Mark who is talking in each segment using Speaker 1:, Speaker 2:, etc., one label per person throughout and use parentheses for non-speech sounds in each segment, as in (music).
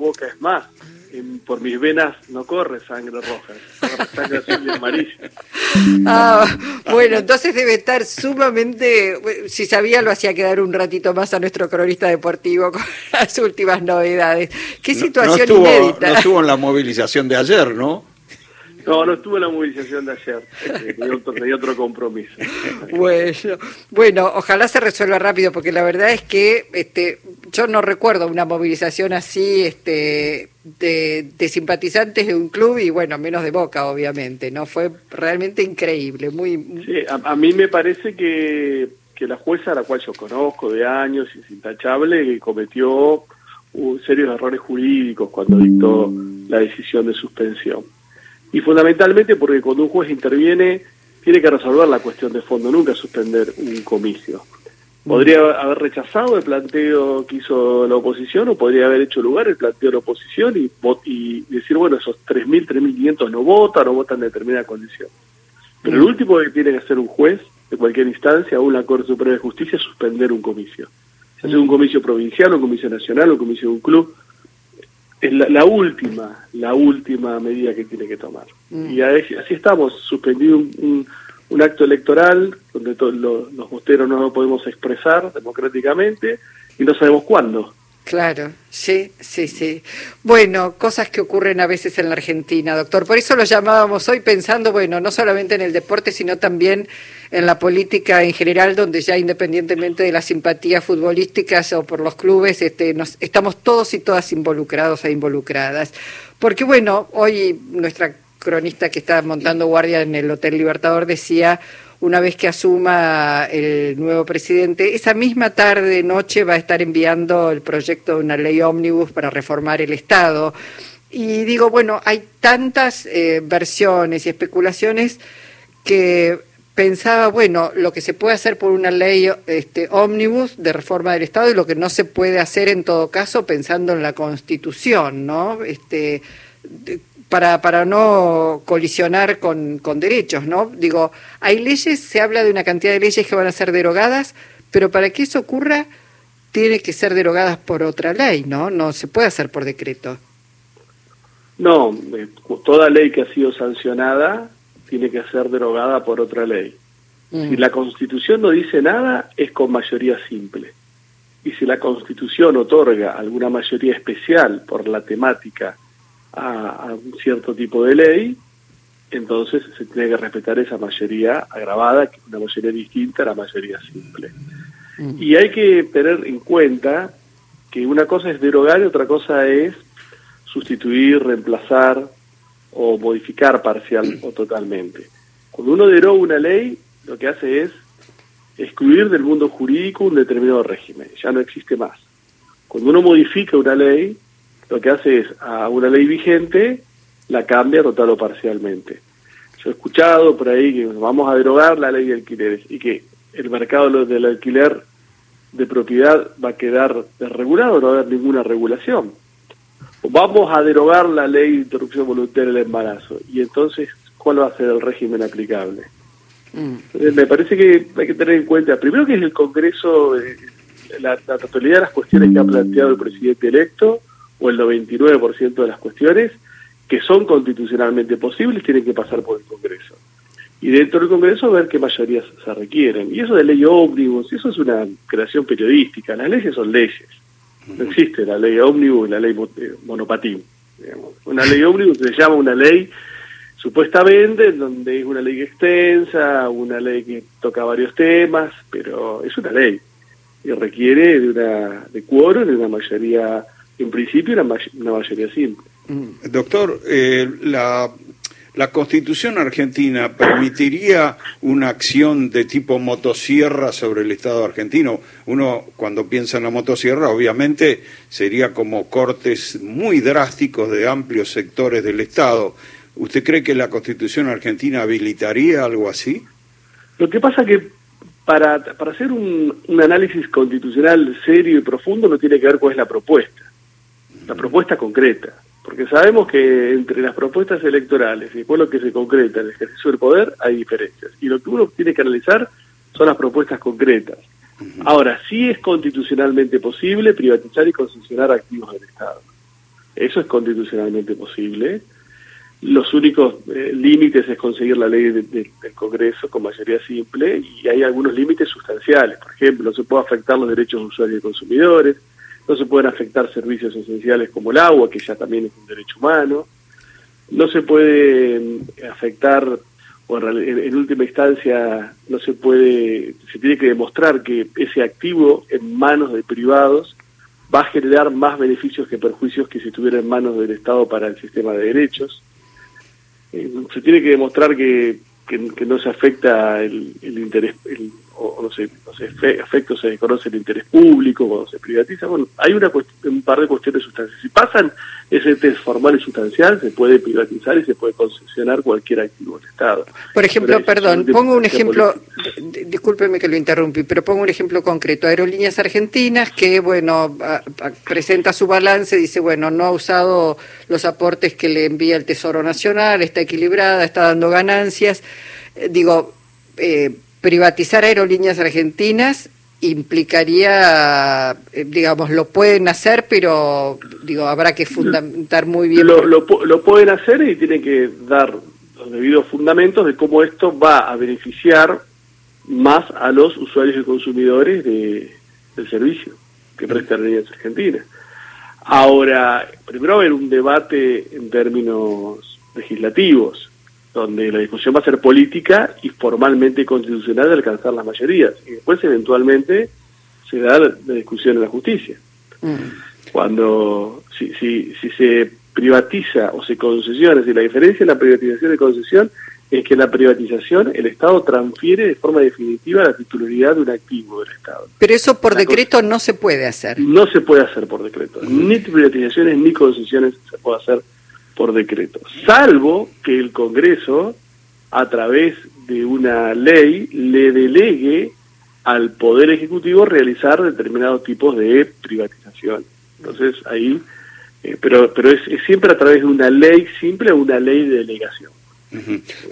Speaker 1: Boca, es más, por mis venas no corre sangre roja, corre sangre azul y amarilla. (laughs)
Speaker 2: Ah, bueno, entonces debe estar sumamente, si sabía lo hacía quedar un ratito más a nuestro cronista deportivo con (laughs) las últimas novedades. Qué situación inédita.
Speaker 3: No estuvo en la movilización de ayer, ¿no?
Speaker 1: No, no estuve en la movilización de ayer, tenía otro, otro compromiso. (laughs)
Speaker 2: Bueno, bueno, ojalá se resuelva rápido, porque la verdad es que este, yo no recuerdo una movilización así este, de, simpatizantes de un club y bueno, menos de Boca, obviamente, ¿no? Fue realmente increíble, muy...
Speaker 1: Sí, a, mí me parece que, que la jueza, a la cual yo conozco de años y es intachable, cometió serios errores jurídicos cuando dictó la decisión de suspensión y fundamentalmente porque cuando un juez interviene tiene que resolver la cuestión de fondo, nunca suspender un comicio. Podría haber rechazado el planteo que hizo la oposición o podría haber hecho lugar el planteo de la oposición y, y decir, bueno, esos 3.000, 3.500 no votan o votan en determinada condición. Pero el último que tiene que hacer un juez de cualquier instancia o la Corte Suprema de Justicia es suspender un comicio. Si hace un comicio provincial, un comicio nacional, un comicio de un club, es la, última, la última medida que tiene que tomar. Mm. Y así, estamos, suspendido un, un, acto electoral donde los, los bosteros no lo podemos expresar democráticamente y no sabemos cuándo.
Speaker 2: Claro, sí, sí, sí. Bueno, cosas que ocurren a veces en la Argentina, doctor. Por eso lo llamábamos hoy pensando, bueno, no solamente en el deporte, sino también en la política en general, donde ya independientemente de las simpatías futbolísticas o por los clubes, este, nos, estamos todos y todas involucrados e involucradas. Porque bueno, hoy nuestra cronista que está montando guardia en el Hotel Libertador decía una vez que asuma el nuevo presidente, esa misma tarde, noche, va a estar enviando el proyecto de una ley ómnibus para reformar el Estado. Y digo, bueno, hay tantas eh, versiones y especulaciones que pensaba, bueno, lo que se puede hacer por una ley este, ómnibus de reforma del Estado y lo que no se puede hacer en todo caso pensando en la Constitución, ¿no? Este, para, para no colisionar con, con derechos, ¿no? Digo, hay leyes, se habla de una cantidad de leyes que van a ser derogadas, pero para que eso ocurra tiene que ser derogadas por otra ley, ¿no? No se puede hacer por decreto.
Speaker 1: No, eh, toda ley que ha sido sancionada tiene que ser derogada por otra ley. Mm. Si la Constitución no dice nada, es con mayoría simple. Y si la Constitución otorga alguna mayoría especial por la temática a, un cierto tipo de ley, entonces se tiene que respetar esa mayoría agravada, que es una mayoría distinta a la mayoría simple. Mm. Y hay que tener en cuenta que una cosa es derogar y otra cosa es sustituir, reemplazar o modificar parcial o totalmente. Cuando uno deroga una ley, lo que hace es excluir del mundo jurídico un determinado régimen, ya no existe más. Cuando uno modifica una ley, lo que hace es a una ley vigente la cambia total o parcialmente. Yo he escuchado por ahí que vamos a derogar la ley de alquileres y que el mercado del alquiler de propiedad va a quedar desregulado, no va a haber ninguna regulación. Vamos a derogar la ley de interrupción voluntaria del embarazo y entonces, ¿cuál va a ser el régimen aplicable? Mm. me parece que hay que tener en cuenta, primero que es el Congreso, eh, la, la totalidad de las cuestiones que ha planteado el presidente electo, o el 99% de las cuestiones que son constitucionalmente posibles tienen que pasar por el Congreso. Y dentro del Congreso ver qué mayorías se requieren. Y eso de ley ómnibus, eso es una creación periodística. Las leyes son leyes. No existe la ley ómnibus la ley eh, monopatín. Una ley ómnibus se llama una ley supuestamente donde es una ley extensa, una ley que toca varios temas, pero es una ley y requiere de una de quórum, de una mayoría en principio era una mayoría simple.
Speaker 3: Mm. Doctor, eh, la, la Constitución argentina permitiría una acción de tipo motosierra sobre el Estado argentino. Uno, cuando piensa en la motosierra, obviamente sería como cortes muy drásticos de amplios sectores del Estado. ¿Usted cree que la Constitución argentina habilitaría algo así?
Speaker 1: Lo que pasa que para, para hacer un, un análisis constitucional serio y profundo no tiene que ver cuál es la propuesta la propuesta concreta, porque sabemos que entre las propuestas electorales y después lo que se concreta en el ejercicio del poder hay diferencias. Y lo que uno tiene que analizar son las propuestas concretas. Ahora, sí es constitucionalmente posible privatizar y concesionar activos del Estado. Eso es constitucionalmente posible. Los únicos eh, límites es conseguir la ley del Congreso con mayoría simple y hay algunos límites sustanciales. Por ejemplo, no se puede afectar los derechos de usuarios y consumidores, no se pueden afectar servicios esenciales como el agua, que ya también es un derecho humano, no se puede mm, afectar, o en, última instancia no se puede, se tiene que demostrar que ese activo en manos de privados va a generar más beneficios que perjuicios que si estuviera en manos del Estado para el sistema de derechos. Eh, se tiene que demostrar que, que, no se afecta el, interés, o no sé, los efectos se desconoce el interés público cuando se privatiza. Bueno, hay una un par de cuestiones sustanciales. Si pasan ese test formal y sustancial, se puede privatizar y se puede concesionar cualquier activo del Estado.
Speaker 2: Por ejemplo, perdón, pongo un ejemplo, discúlpeme que lo interrumpí, pero pongo un ejemplo concreto. Aerolíneas Argentinas que, bueno, presenta su balance, dice, bueno, no ha usado los aportes que le envía el Tesoro Nacional, está equilibrada, está dando ganancias. Eh, digo, eh, privatizar aerolíneas argentinas implicaría, eh, digamos, lo pueden hacer, pero digo, habrá que fundamentar muy bien.
Speaker 1: Lo, lo, pueden hacer y tienen que dar los debidos fundamentos de cómo esto va a beneficiar más a los usuarios y consumidores de, del servicio que presta Aerolíneas Argentinas. Ahora, primero va a haber un debate en términos legislativos donde la discusión va a ser política y formalmente constitucional de alcanzar las mayorías. Y después, eventualmente, se da la, discusión en la justicia. Mm. Cuando, si, si, si se privatiza o se concesiona, si la diferencia en la privatización y concesión es que en la privatización el Estado transfiere de forma definitiva la titularidad de un activo del Estado.
Speaker 2: Pero eso por decreto no se puede hacer.
Speaker 1: No se puede hacer por decreto. Ni privatizaciones ni concesiones se puede hacer por decreto, salvo que el Congreso, a través de una ley, le delegue al Poder Ejecutivo realizar determinados tipos de privatización. Entonces ahí, eh, pero, pero es, siempre a través de una ley simple una ley de delegación.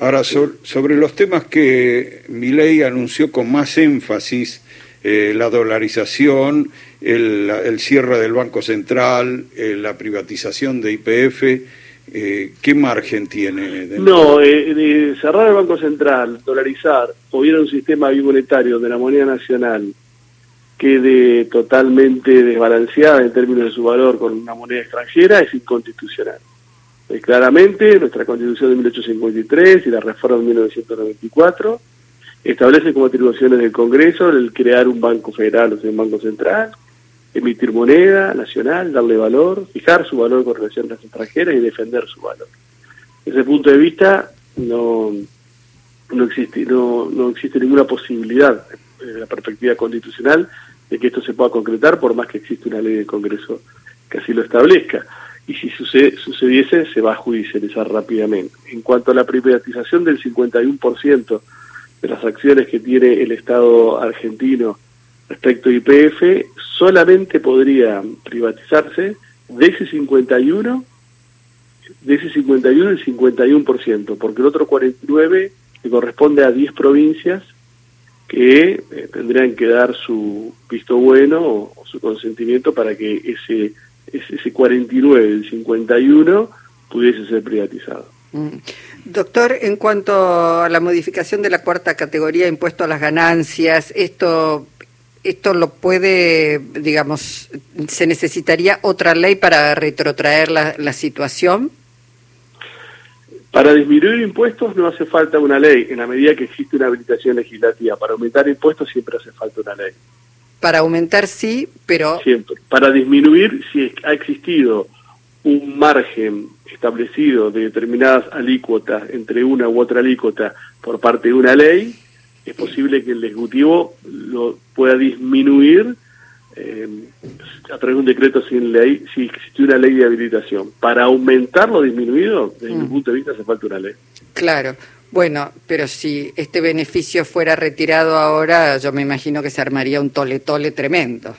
Speaker 3: Ahora, sobre, los temas que mi ley anunció con más énfasis, eh, la dolarización, el, el, cierre del Banco Central, eh, la privatización de IPF, eh, ¿qué margen tiene?
Speaker 1: No, eh, de cerrar el Banco Central, dolarizar, o hubiera un sistema bimonetario de la moneda nacional quede totalmente desbalanceada en términos de su valor con una moneda extranjera es inconstitucional. Eh, claramente, nuestra Constitución de 1853 y la reforma de 1994 establecen como atribuciones del Congreso el crear un banco federal, o sea, un banco central, emitir moneda nacional, darle valor, fijar su valor con relación a las extranjeras y defender su valor. Desde ese punto de vista no, no, existe, no, no existe ninguna posibilidad desde la perspectiva constitucional de que esto se pueda concretar por más que existe una ley del Congreso que así lo establezca. Y si sucede, sucediese, se va a judicializar rápidamente. En cuanto a la privatización del 51% de las acciones que tiene el Estado argentino respecto a IPF, solamente podría privatizarse de ese 51, de ese 51 el 51%, porque el otro 49 le corresponde a 10 provincias que eh, tendrían que dar su visto bueno o, su consentimiento para que ese, ese, ese 49 del 51 pudiese ser privatizado. Mm.
Speaker 2: Doctor, en cuanto a la modificación de la cuarta categoría impuesto a las ganancias, esto esto lo puede, digamos, se necesitaría otra ley para retrotraer la, la situación.
Speaker 1: Para disminuir impuestos no hace falta una ley, en la medida que existe una habilitación legislativa. Para aumentar impuestos siempre hace falta una ley.
Speaker 2: Para aumentar sí, pero...
Speaker 1: Siempre. Para disminuir, si ha existido un margen establecido de determinadas alícuotas entre una u otra alícuota por parte de una ley, es posible que el Ejecutivo lo pueda disminuir eh, a través de un decreto sin ley, si existe una ley de habilitación. Para aumentar lo disminuido, desde mi mm. punto de vista, hace falta una ley.
Speaker 2: Claro. Bueno, pero si este beneficio fuera retirado ahora, yo me imagino que se armaría un tole-tole tremendo.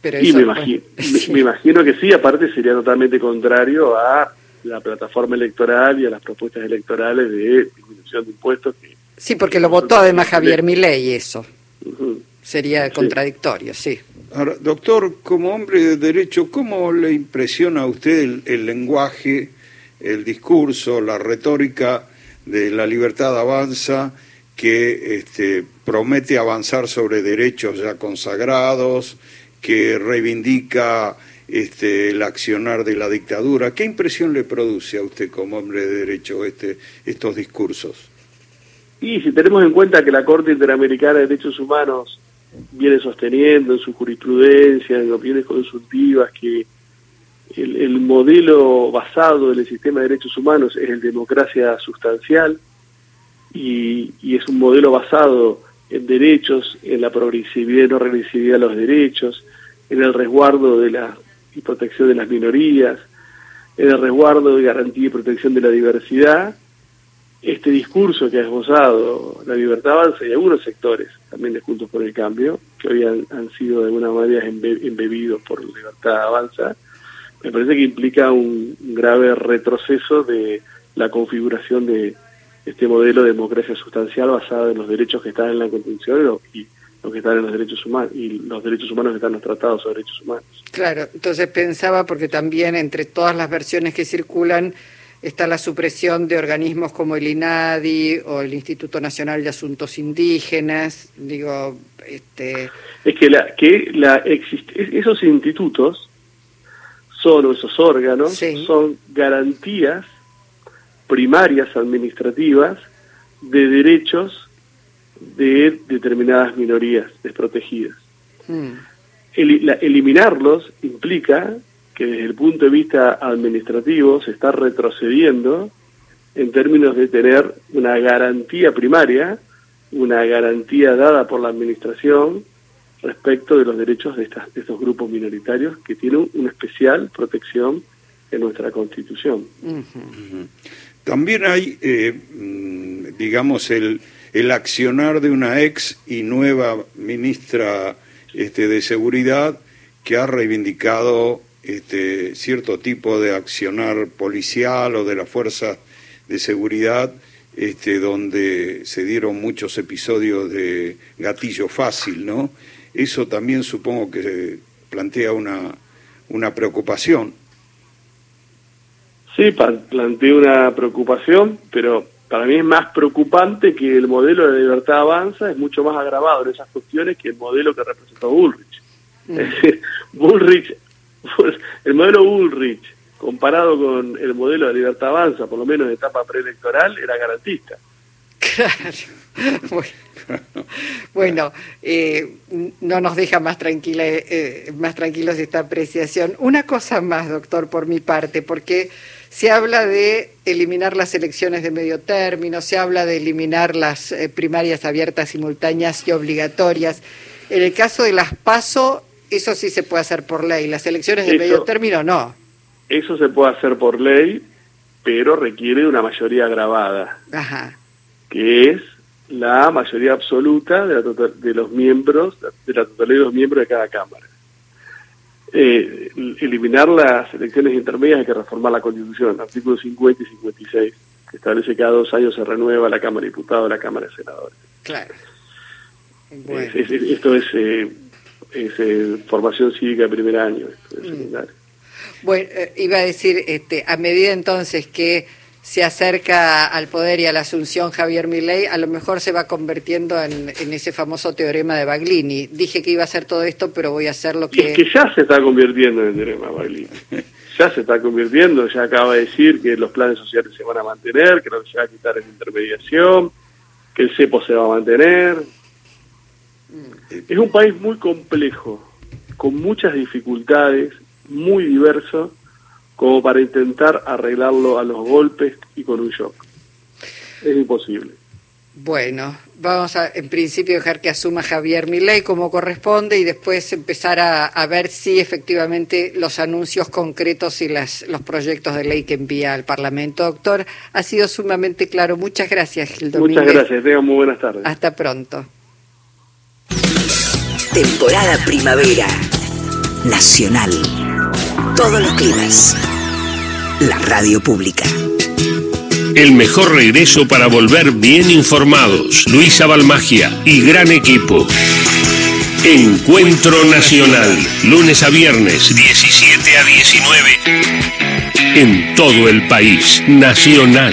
Speaker 1: Pero me, imagino, (laughs) me, imagino que sí, aparte sería totalmente contrario a la plataforma electoral y a las propuestas electorales de disminución de impuestos que
Speaker 2: Sí, porque lo votó además Javier Milei eso. Sería contradictorio, sí.
Speaker 3: Ahora, doctor, como hombre de derecho, ¿cómo le impresiona a usted el, lenguaje, el discurso, la retórica de la libertad avanza que este, promete avanzar sobre derechos ya consagrados, que reivindica este, el accionar de la dictadura. ¿Qué impresión le produce a usted como hombre de derecho este, estos discursos?
Speaker 1: Y si tenemos en cuenta que la Corte Interamericana de Derechos Humanos viene sosteniendo en su jurisprudencia, en opiniones consultivas, que el, modelo basado en el sistema de derechos humanos es el democracia sustancial y, es un modelo basado en derechos, en la progresividad y no regresividad de los derechos, en el resguardo de la y protección de las minorías, en el resguardo y garantía y protección de la diversidad, este discurso que ha esbozado la libertad avanza y algunos sectores también de Juntos por el Cambio, que hoy han, sido de alguna manera embebidos por la libertad avanza, me parece que implica un grave retroceso de la configuración de este modelo de democracia sustancial basada en los derechos que están en la Constitución y los que están en los derechos humanos y los derechos humanos que están en los tratados sobre derechos humanos.
Speaker 2: Claro, entonces pensaba porque también entre todas las versiones que circulan está la supresión de organismos como el INADI o el Instituto Nacional de Asuntos Indígenas, digo, este...
Speaker 1: Es que, la, que la esos institutos son, esos órganos, son garantías primarias administrativas de derechos de determinadas minorías desprotegidas. Hmm. eliminarlos implica que desde el punto de vista administrativo se está retrocediendo en términos de tener una garantía primaria, una garantía dada por la administración respecto de los derechos de, estas, estos grupos minoritarios que tienen una especial protección en nuestra Constitución.
Speaker 3: También hay, eh, mm, digamos, el, el accionar de una ex y nueva ministra este, de Seguridad que ha reivindicado este, cierto tipo de accionar policial o de la fuerza de seguridad, este, donde se dieron muchos episodios de gatillo fácil, ¿no? Eso también supongo que plantea una, una preocupación.
Speaker 1: Sí, plantea una preocupación, pero para mí es más preocupante que el modelo de libertad avanza es mucho más agravado en esas cuestiones que el modelo que representó Bullrich. Mm. Es (laughs) decir, Bullrich el modelo Bullrich, comparado con el modelo de Libertad Avanza, por lo menos en etapa preelectoral, era garantista.
Speaker 2: Claro. (laughs) Bueno, eh, no nos deja más, tranquila, eh, más tranquilos esta apreciación. Una cosa más, doctor, por mi parte, porque se habla de eliminar las elecciones de medio término, se habla de eliminar las eh, primarias abiertas, simultáneas y obligatorias. En el caso de las PASO, eso sí se puede hacer por ley. Las elecciones de medio término no.
Speaker 1: Eso se puede hacer por ley, pero requiere una mayoría agravada.
Speaker 2: Ajá.
Speaker 1: Que es la mayoría absoluta de, de los miembros, de la totalidad de los miembros de cada Cámara. Eh, eliminar las elecciones intermedias hay que reformar la Constitución, artículos 50 y 56, que establece que cada dos años se renueva la Cámara de Diputados, la Cámara de Senadores.
Speaker 2: Claro.
Speaker 1: esto es eh, es eh, formación cívica de primer año. Mm.
Speaker 2: Bueno, eh, iba a decir, este, a medida entonces que se acerca al poder y a la asunción Javier Milei, a lo mejor se va convirtiendo en, ese famoso teorema de Baglini. Dije que iba a hacer todo esto, pero voy a hacer lo que...
Speaker 1: es que ya se está convirtiendo en el teorema de Baglini. (laughs) ya se está convirtiendo, ya acaba de decir que los planes sociales se van a mantener, que no se va a quitar la intermediación, que el cepo se va a mantener, es un país muy complejo, con muchas dificultades, muy diverso, como para intentar arreglarlo a los golpes y con un shock. Es imposible.
Speaker 2: Bueno, vamos a en principio dejar que asuma Javier Milei como corresponde y después empezar a, ver si efectivamente los anuncios concretos y las, los proyectos de ley que envía al Parlamento. Doctor, ha sido sumamente claro. Muchas gracias, Gildo
Speaker 1: Muchas gracias, tengan muy buenas tardes.
Speaker 2: Hasta pronto.
Speaker 4: Temporada primavera. Nacional. Todos los climas. La radio pública.
Speaker 5: El mejor regreso para volver bien informados. Luisa Balmagia y gran equipo. Encuentro Nacional, lunes a viernes, 17 a 19, en todo el país, nacional.